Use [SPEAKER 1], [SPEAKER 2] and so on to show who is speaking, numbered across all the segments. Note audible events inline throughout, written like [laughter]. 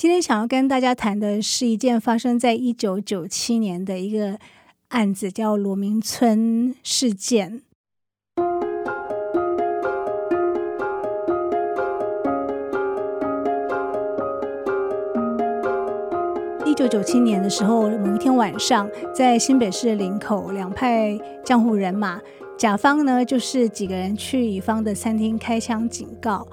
[SPEAKER 1] 今天想要跟大家谈的是一件发生在一九九七年的一个案子，叫罗明村事件。一九九七年的时候，某一天晚上，在新北市的林口，两派江湖人马，甲方呢就是几个人去乙方的餐厅开枪警告。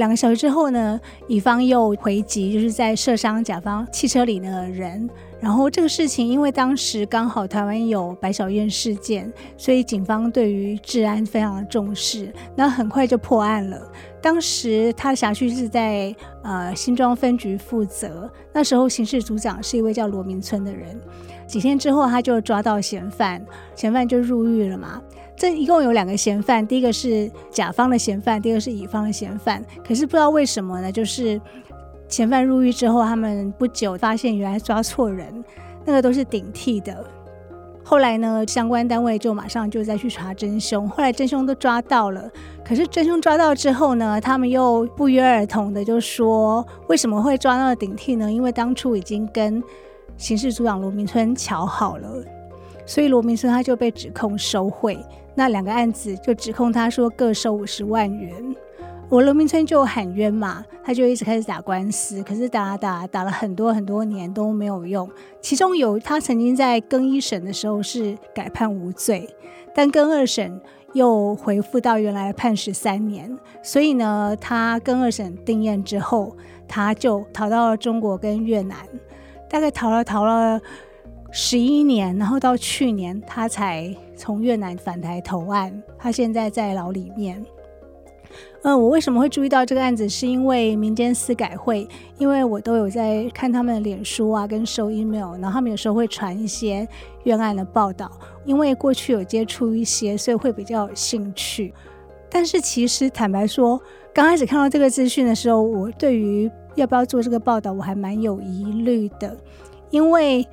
[SPEAKER 1] 两个小时之后呢，乙方又回击，就是在射伤甲方汽车里的人。然后这个事情，因为当时刚好台湾有白小燕事件，所以警方对于治安非常的重视，那很快就破案了。当时他的辖区是在呃新庄分局负责，那时候刑事组长是一位叫罗明村的人。几天之后，他就抓到嫌犯，嫌犯就入狱了嘛。这一共有两个嫌犯，第一个是甲方的嫌犯，第二个是乙方的嫌犯。可是不知道为什么呢，就是。嫌犯入狱之后，他们不久发现原来抓错人，那个都是顶替的。后来呢，相关单位就马上就再去查真凶，后来真凶都抓到了。可是真凶抓到之后呢，他们又不约而同的就说，为什么会抓那个顶替呢？因为当初已经跟刑事组长罗明春瞧好了，所以罗明春他就被指控收贿。那两个案子就指控他说各收五十万元。我罗明村就喊冤嘛，他就一直开始打官司，可是打打打了很多很多年都没有用。其中有他曾经在更一审的时候是改判无罪，但更二审又回复到原来判十三年。所以呢，他更二审定谳之后，他就逃到了中国跟越南，大概逃了逃了十一年，然后到去年他才从越南返台投案。他现在在牢里面。嗯，我为什么会注意到这个案子？是因为民间司改会，因为我都有在看他们的脸书啊，跟收 email，然后他们有时候会传一些冤案的报道。因为过去有接触一些，所以会比较有兴趣。但是其实坦白说，刚开始看到这个资讯的时候，我对于要不要做这个报道，我还蛮有疑虑的。因为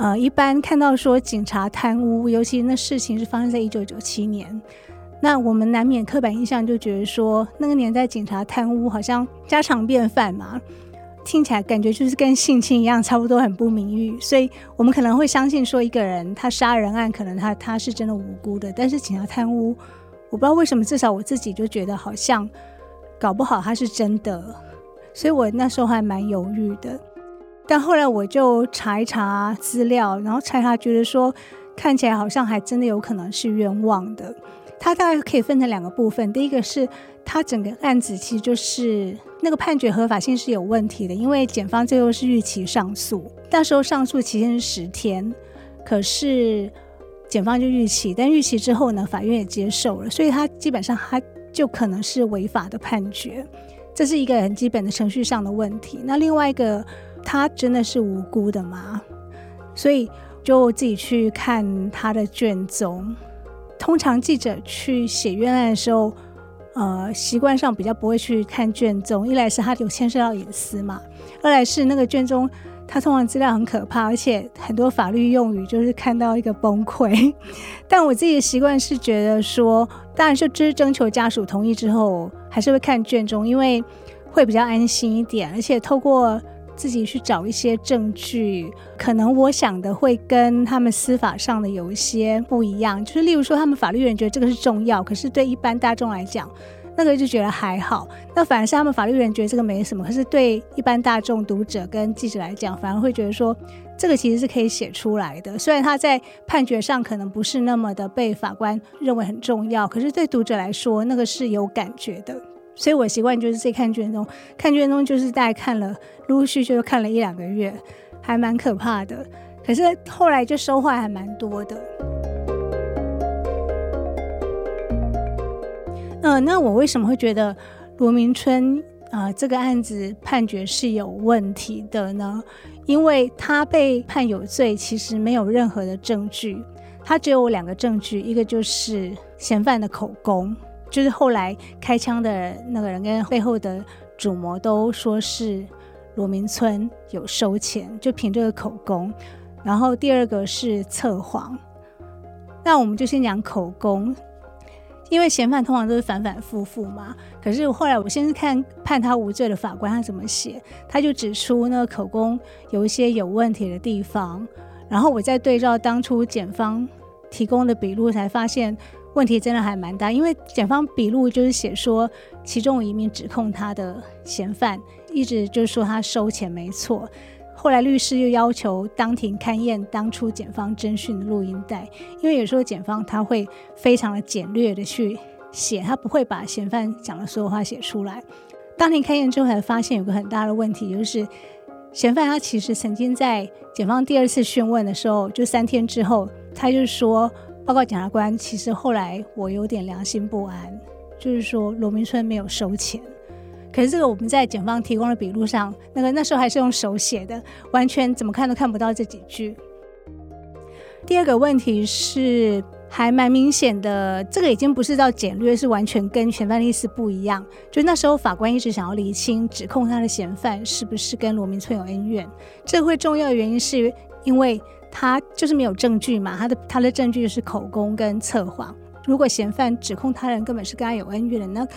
[SPEAKER 1] 呃，一般看到说警察贪污，尤其那事情是发生在一九九七年。那我们难免刻板印象就觉得说，那个年代警察贪污好像家常便饭嘛，听起来感觉就是跟性侵一样，差不多很不名誉，所以我们可能会相信说，一个人他杀人案可能他他是真的无辜的，但是警察贪污，我不知道为什么，至少我自己就觉得好像搞不好他是真的，所以我那时候还蛮犹豫的。但后来我就查一查资料，然后查查觉得说，看起来好像还真的有可能是冤枉的。它大概可以分成两个部分，第一个是它整个案子其实就是那个判决合法性是有问题的，因为检方最后是逾期上诉，那时候上诉期限是十天，可是检方就逾期，但逾期之后呢，法院也接受了，所以它基本上它就可能是违法的判决，这是一个很基本的程序上的问题。那另外一个，他真的是无辜的吗？所以就自己去看他的卷宗。通常记者去写冤案的时候，呃，习惯上比较不会去看卷宗。一来是他有牵涉到隐私嘛，二来是那个卷宗，他通常资料很可怕，而且很多法律用语就是看到一个崩溃。[laughs] 但我自己的习惯是觉得说，当然是就是征求家属同意之后，还是会看卷宗，因为会比较安心一点，而且透过。自己去找一些证据，可能我想的会跟他们司法上的有一些不一样。就是例如说，他们法律人觉得这个是重要，可是对一般大众来讲，那个就觉得还好。那反而是他们法律人觉得这个没什么，可是对一般大众、读者跟记者来讲，反而会觉得说这个其实是可以写出来的。虽然他在判决上可能不是那么的被法官认为很重要，可是对读者来说，那个是有感觉的。所以我习惯就是自己看卷宗，看卷宗就是大概看了，陆陆续续就看了一两个月，还蛮可怕的。可是后来就收获还蛮多的。嗯、那我为什么会觉得罗明春啊、呃，这个案子判决是有问题的呢？因为他被判有罪，其实没有任何的证据，他只有两个证据，一个就是嫌犯的口供，就是后来开枪的那个人跟背后的主谋都说是罗明村有收钱，就凭这个口供。然后第二个是测谎，那我们就先讲口供。因为嫌犯通常都是反反复复嘛，可是后来我先看判他无罪的法官他怎么写，他就指出那个口供有一些有问题的地方，然后我再对照当初检方提供的笔录，才发现问题真的还蛮大。因为检方笔录就是写说，其中有一名指控他的嫌犯一直就是说他收钱没错。后来律师又要求当庭勘验当初检方侦讯的录音带，因为有时候检方他会非常的简略的去写，他不会把嫌犯讲的所有话写出来。当庭勘验之后，才发现有个很大的问题，就是嫌犯他其实曾经在检方第二次讯问的时候，就三天之后，他就说：“报告检察官，其实后来我有点良心不安，就是说罗明春没有收钱。”可是这个我们在检方提供的笔录上，那个那时候还是用手写的，完全怎么看都看不到这几句。第二个问题是还蛮明显的，这个已经不是到简略，是完全跟嫌犯的意思不一样。就那时候法官一直想要厘清指控他的嫌犯是不是跟罗明春有恩怨。这会重要的原因是因为他就是没有证据嘛，他的他的证据是口供跟测谎。如果嫌犯指控他人根本是跟他有恩怨的，那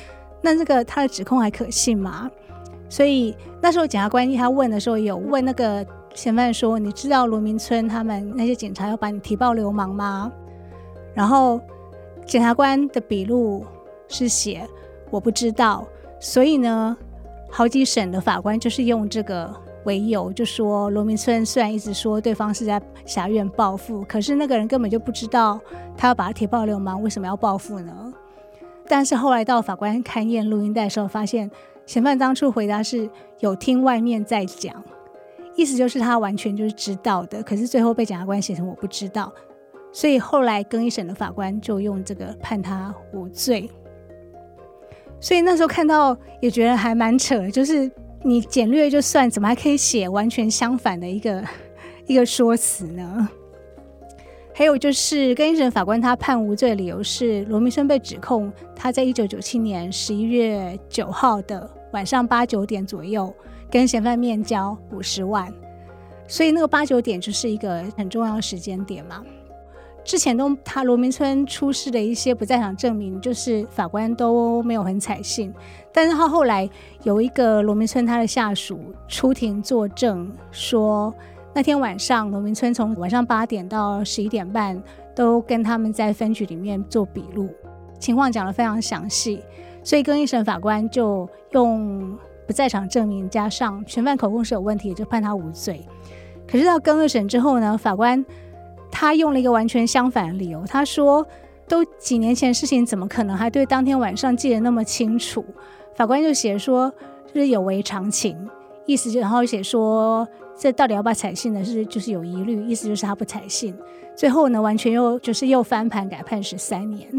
[SPEAKER 1] 那这个他的指控还可信吗？所以那时候检察官他问的时候，有问那个嫌犯说：“你知道罗明村他们那些警察要把你提报流氓吗？”然后检察官的笔录是写：“我不知道。”所以呢，好几审的法官就是用这个为由，就说罗明村虽然一直说对方是在挟怨报复，可是那个人根本就不知道他要把他提报流氓，为什么要报复呢？但是后来到法官勘验录音带的时候，发现嫌犯当初回答是有听外面在讲，意思就是他完全就是知道的。可是最后被检察官写成我不知道，所以后来更一审的法官就用这个判他无罪。所以那时候看到也觉得还蛮扯，就是你简略就算，怎么还可以写完全相反的一个一个说辞呢？还有就是，更一审法官他判无罪的理由是，罗明生被指控他在一九九七年十一月九号的晚上八九点左右跟嫌犯面交五十万，所以那个八九点就是一个很重要的时间点嘛。之前都他罗明村出示的一些不在场证明，就是法官都没有很采信，但是他后来有一个罗明村他的下属出庭作证说。那天晚上，罗明村从晚上八点到十一点半都跟他们在分局里面做笔录，情况讲得非常详细，所以更一审法官就用不在场证明加上全犯口供是有问题，就判他无罪。可是到更二审之后呢，法官他用了一个完全相反的理由，他说都几年前事情，怎么可能还对当天晚上记得那么清楚？法官就写说就是有违常情，意思就然后写说。这到底要不要采信呢？是就是有疑虑，意思就是他不采信。最后呢，完全又就是又翻盘改判十三年。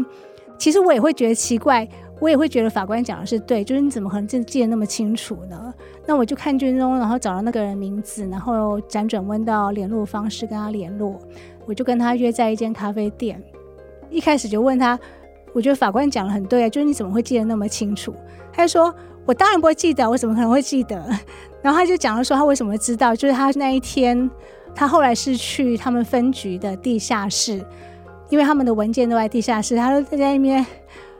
[SPEAKER 1] 其实我也会觉得奇怪，我也会觉得法官讲的是对，就是你怎么可能记记得那么清楚呢？那我就看卷宗，然后找到那个人名字，然后辗转问到联络方式跟他联络，我就跟他约在一间咖啡店。一开始就问他，我觉得法官讲的很对啊，就是你怎么会记得那么清楚？他就说。我当然不会记得，我怎么可能会记得？[laughs] 然后他就讲了说他为什么知道，就是他那一天，他后来是去他们分局的地下室，因为他们的文件都在地下室，他都在那边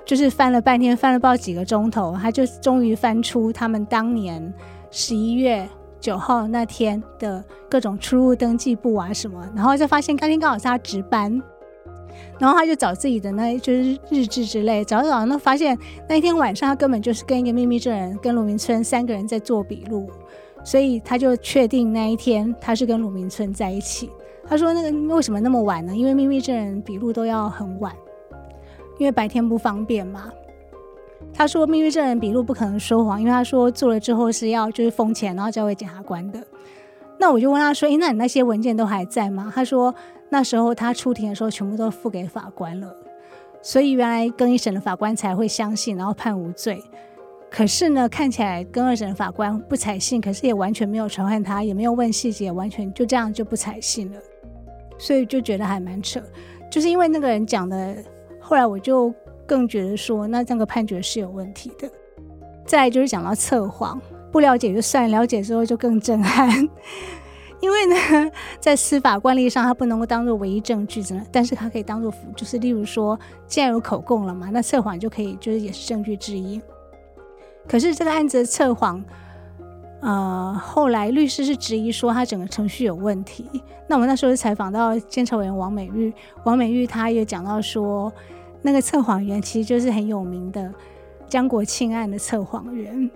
[SPEAKER 1] 就是翻了半天，翻了不知道几个钟头，他就终于翻出他们当年十一月九号那天的各种出入登记簿啊什么，然后就发现当天刚好是他值班。然后他就找自己的那，就是日志之类，找着找着，那发现那一天晚上他根本就是跟一个秘密证人，跟鲁明村三个人在做笔录，所以他就确定那一天他是跟鲁明村在一起。他说：“那个为什么那么晚呢？因为秘密证人笔录都要很晚，因为白天不方便嘛。”他说：“秘密证人笔录不可能说谎，因为他说做了之后是要就是封钱，然后交给检察官的。”那我就问他说：“诶，那你那些文件都还在吗？”他说。那时候他出庭的时候，全部都付给法官了，所以原来更一审的法官才会相信，然后判无罪。可是呢，看起来跟二审的法官不采信，可是也完全没有传唤他，也没有问细节，完全就这样就不采信了，所以就觉得还蛮扯。就是因为那个人讲的，后来我就更觉得说，那这个判决是有问题的。再就是讲到测谎，不了解就算，了解之后就更震撼。[laughs] 因为呢，在司法惯例上，它不能够当做唯一证据，真的但是它可以当做辅，就是例如说，既然有口供了嘛，那测谎就可以，就是也是证据之一。可是这个案子的测谎，呃，后来律师是质疑说他整个程序有问题。那我们那时候采访到监察委员王美玉，王美玉她也讲到说，那个测谎员其实就是很有名的江国庆案的测谎员。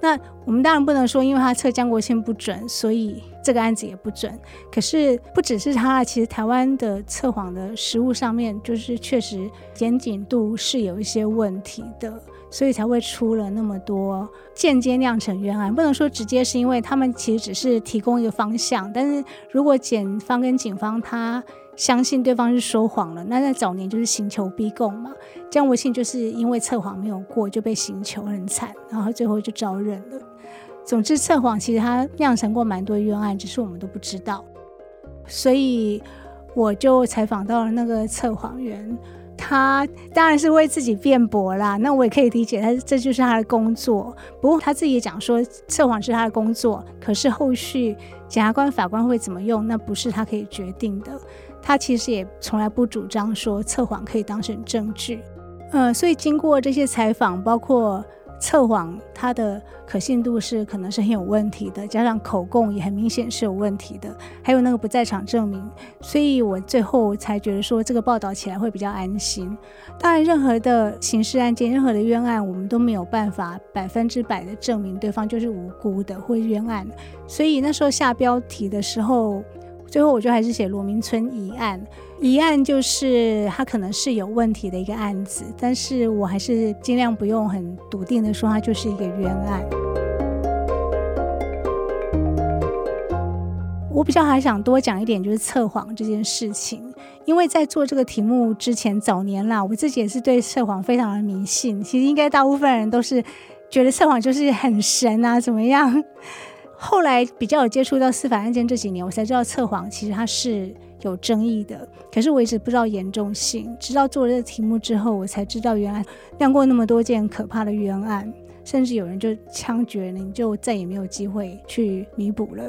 [SPEAKER 1] 那我们当然不能说，因为他测江国庆不准，所以这个案子也不准。可是不只是他，其实台湾的测谎的实务上面，就是确实严谨度是有一些问题的，所以才会出了那么多间接酿成冤案。不能说直接是因为他们其实只是提供一个方向，但是如果检方跟警方他。相信对方是说谎了，那在早年就是刑求逼供嘛。江国庆就是因为测谎没有过就被刑求很惨，然后最后就招认了。总之，测谎其实他酿成过蛮多冤案，只是我们都不知道。所以我就采访到了那个测谎员，他当然是为自己辩驳啦。那我也可以理解他，这就是他的工作。不过他自己也讲说，测谎是他的工作，可是后续检察官、法官会怎么用，那不是他可以决定的。他其实也从来不主张说测谎可以当成证据，呃，所以经过这些采访，包括测谎它的可信度是可能是很有问题的，加上口供也很明显是有问题的，还有那个不在场证明，所以我最后才觉得说这个报道起来会比较安心。当然，任何的刑事案件、任何的冤案，我们都没有办法百分之百的证明对方就是无辜的或冤案，所以那时候下标题的时候。最后，我就还是写罗明村疑案。疑案就是他可能是有问题的一个案子，但是我还是尽量不用很笃定的说他就是一个冤案。我比较还想多讲一点，就是测谎这件事情，因为在做这个题目之前，早年啦，我自己也是对测谎非常的迷信。其实应该大部分人都是觉得测谎就是很神啊，怎么样？后来比较有接触到司法案件这几年，我才知道测谎其实它是有争议的。可是我一直不知道严重性，直到做了这个题目之后，我才知道原来酿过那么多件可怕的冤案，甚至有人就枪决了，你就再也没有机会去弥补了。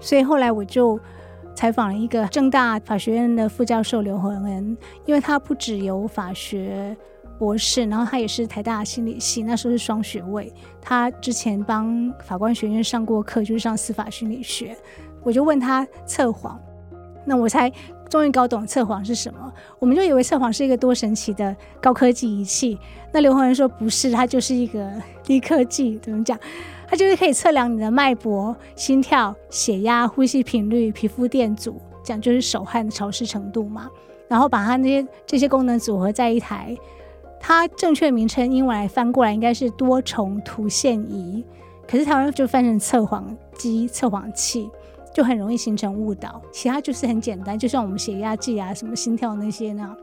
[SPEAKER 1] 所以后来我就采访了一个政大法学院的副教授刘恒恩，因为他不只有法学。博士，然后他也是台大心理系，那时候是双学位。他之前帮法官学院上过课，就是上司法心理学。我就问他测谎，那我才终于搞懂测谎是什么。我们就以为测谎是一个多神奇的高科技仪器。那刘洪仁说不是，它就是一个 [laughs] 低科技，怎么讲？它就是可以测量你的脉搏、心跳、血压、呼吸频率、皮肤电阻，讲就是手汗的潮湿程度嘛。然后把它那些这些功能组合在一台。它正确名称英文来翻过来应该是多重图线仪，可是台湾就翻成测谎机、测谎器，就很容易形成误导。其他就是很简单，就像我们血压计啊、什么心跳那些呢。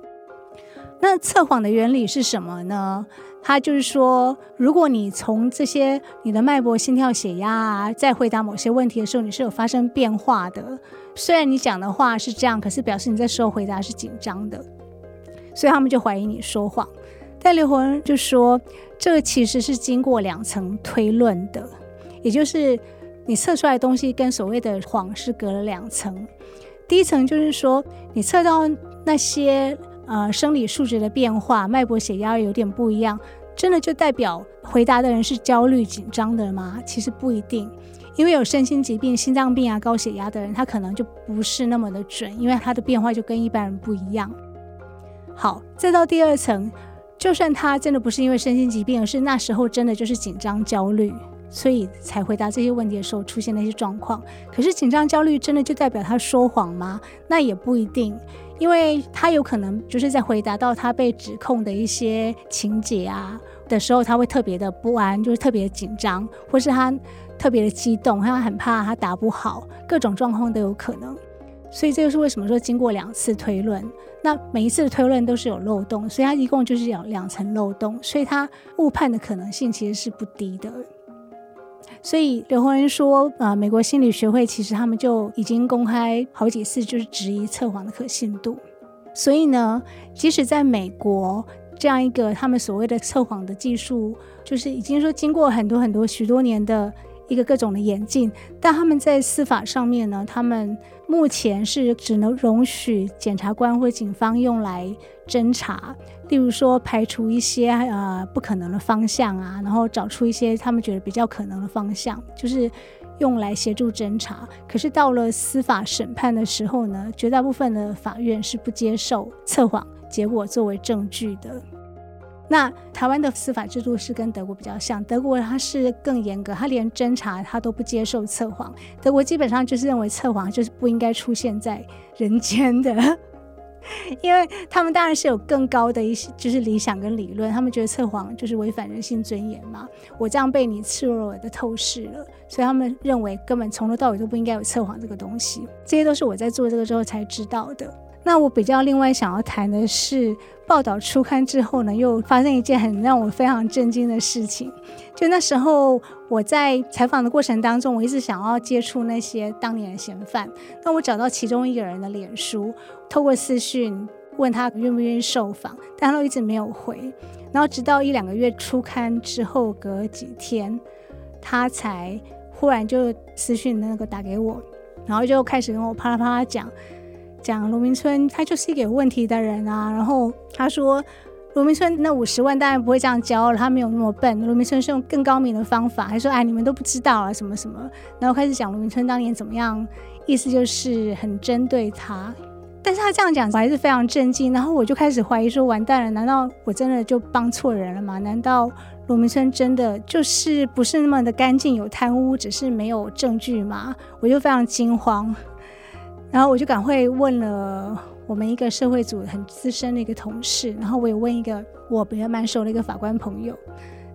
[SPEAKER 1] 那测谎的原理是什么呢？它就是说，如果你从这些你的脉搏、心跳、血压啊，在回答某些问题的时候，你是有发生变化的。虽然你讲的话是这样，可是表示你在时候回答是紧张的，所以他们就怀疑你说谎。但刘洪就说，这个其实是经过两层推论的，也就是你测出来的东西跟所谓的谎是隔了两层。第一层就是说，你测到那些呃生理数值的变化，脉搏、血压有点不一样，真的就代表回答的人是焦虑紧张的吗？其实不一定，因为有身心疾病、心脏病啊、高血压的人，他可能就不是那么的准，因为他的变化就跟一般人不一样。好，再到第二层。就算他真的不是因为身心疾病，而是那时候真的就是紧张焦虑，所以才回答这些问题的时候出现那些状况。可是紧张焦虑真的就代表他说谎吗？那也不一定，因为他有可能就是在回答到他被指控的一些情节啊的时候，他会特别的不安，就是特别紧张，或是他特别的激动，他很怕他答不好，各种状况都有可能。所以这就是为什么说经过两次推论，那每一次的推论都是有漏洞，所以它一共就是有两层漏洞，所以它误判的可能性其实是不低的。所以刘洪恩说，啊、美国心理学会其实他们就已经公开好几次，就是质疑测谎的可信度。所以呢，即使在美国这样一个他们所谓的测谎的技术，就是已经说经过很多很多许多年的一个各种的演进，但他们在司法上面呢，他们目前是只能容许检察官或警方用来侦查。例如说，排除一些呃不可能的方向啊，然后找出一些他们觉得比较可能的方向，就是用来协助侦查。可是到了司法审判的时候呢，绝大部分的法院是不接受测谎结果作为证据的。那台湾的司法制度是跟德国比较像，德国它是更严格，它连侦查它都不接受测谎。德国基本上就是认为测谎就是不应该出现在人间的。[laughs] 因为他们当然是有更高的一些，就是理想跟理论，他们觉得测谎就是违反人性尊严嘛。我这样被你赤裸裸的透视了，所以他们认为根本从头到尾都不应该有测谎这个东西。这些都是我在做这个之后才知道的。那我比较另外想要谈的是，报道出刊之后呢，又发生一件很让我非常震惊的事情。就那时候我在采访的过程当中，我一直想要接触那些当年的嫌犯。那我找到其中一个人的脸书，透过私讯问他愿不愿意受访，但他都一直没有回。然后直到一两个月出刊之后，隔几天，他才忽然就私讯那个打给我，然后就开始跟我啪啦啪啦讲。讲罗明村，他就是一个有问题的人啊。然后他说，罗明村那五十万当然不会这样交了，他没有那么笨。罗明村是用更高明的方法，还说哎，你们都不知道啊，什么什么。然后开始讲罗明村当年怎么样，意思就是很针对他。但是他这样讲，我还是非常震惊。然后我就开始怀疑说，完蛋了，难道我真的就帮错人了吗？难道罗明村真的就是不是那么的干净，有贪污，只是没有证据吗？我就非常惊慌。然后我就赶快问了我们一个社会组很资深的一个同事，然后我也问一个我比较蛮熟的一个法官朋友，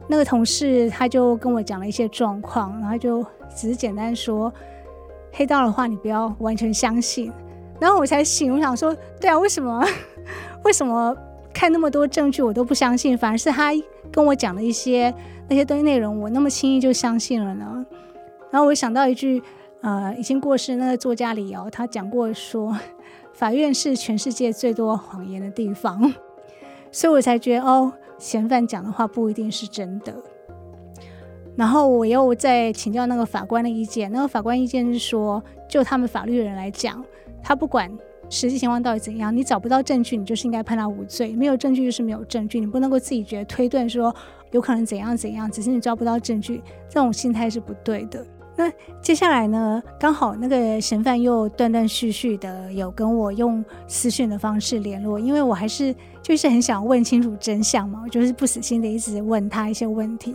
[SPEAKER 1] 那个同事他就跟我讲了一些状况，然后就只是简单说黑道的话你不要完全相信，然后我才醒，我想说对啊，为什么 [laughs] 为什么看那么多证据我都不相信，反而是他跟我讲的一些那些东西内容我那么轻易就相信了呢？然后我想到一句。呃，已经过世那个作家李敖，他讲过说，法院是全世界最多谎言的地方，所以我才觉得哦，嫌犯讲的话不一定是真的。然后我又再请教那个法官的意见，那个法官意见是说，就他们法律人来讲，他不管实际情况到底怎样，你找不到证据，你就是应该判他无罪，没有证据就是没有证据，你不能够自己觉得推断说有可能怎样怎样，只是你抓不到证据，这种心态是不对的。那接下来呢？刚好那个嫌犯又断断续续的有跟我用私讯的方式联络，因为我还是就是很想问清楚真相嘛，我就是不死心的一直问他一些问题，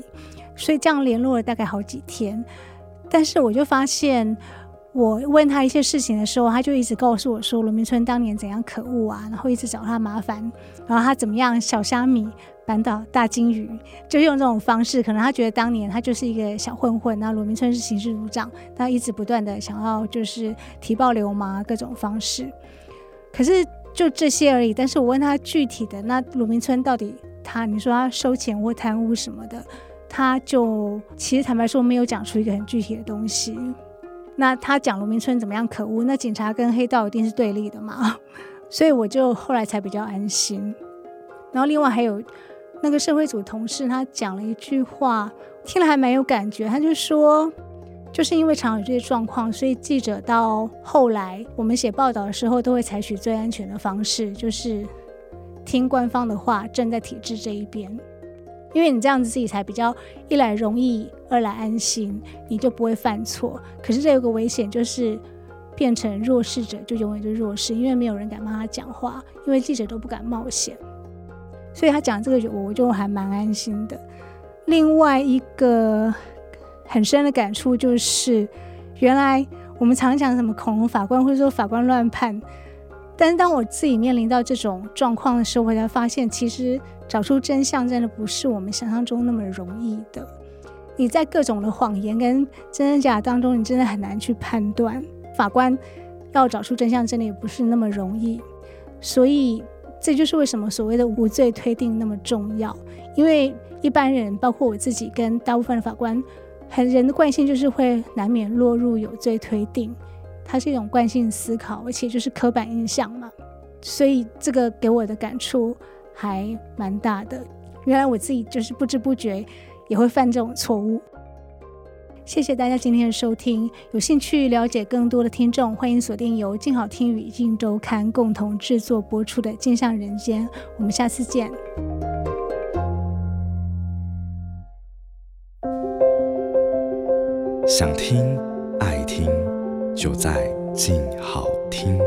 [SPEAKER 1] 所以这样联络了大概好几天，但是我就发现。我问他一些事情的时候，他就一直告诉我说罗明春当年怎样可恶啊，然后一直找他麻烦，然后他怎么样小虾米扳倒大鲸鱼，就用这种方式。可能他觉得当年他就是一个小混混，那罗明村是刑事组长，他一直不断的想要就是提报流氓各种方式。可是就这些而已。但是我问他具体的，那罗明村到底他，你说他收钱或贪污什么的，他就其实坦白说没有讲出一个很具体的东西。那他讲罗明村怎么样可恶？那警察跟黑道一定是对立的嘛？所以我就后来才比较安心。然后另外还有那个社会组同事，他讲了一句话，听了还蛮有感觉。他就说，就是因为常有这些状况，所以记者到后来我们写报道的时候，都会采取最安全的方式，就是听官方的话，站在体制这一边。因为你这样子自己才比较一来容易，二来安心，你就不会犯错。可是这有个危险，就是变成弱势者就永远就弱势，因为没有人敢帮他讲话，因为记者都不敢冒险。所以他讲这个，我就还蛮安心的。另外一个很深的感触就是，原来我们常讲什么恐龙法官，或者说法官乱判。但是当我自己面临到这种状况的时候，我才发现，其实找出真相真的不是我们想象中那么容易的。你在各种的谎言跟真真假当中，你真的很难去判断。法官要找出真相，真的也不是那么容易。所以这就是为什么所谓的无罪推定那么重要，因为一般人，包括我自己跟大部分的法官，很人的惯性就是会难免落入有罪推定，它是一种惯性思考，而且就是刻板印象嘛。所以这个给我的感触还蛮大的。原来我自己就是不知不觉也会犯这种错误。谢谢大家今天的收听。有兴趣了解更多的听众，欢迎锁定由静好听与镜周刊共同制作播出的《镜像人间》。我们下次见。
[SPEAKER 2] 想听爱听，就在静好听。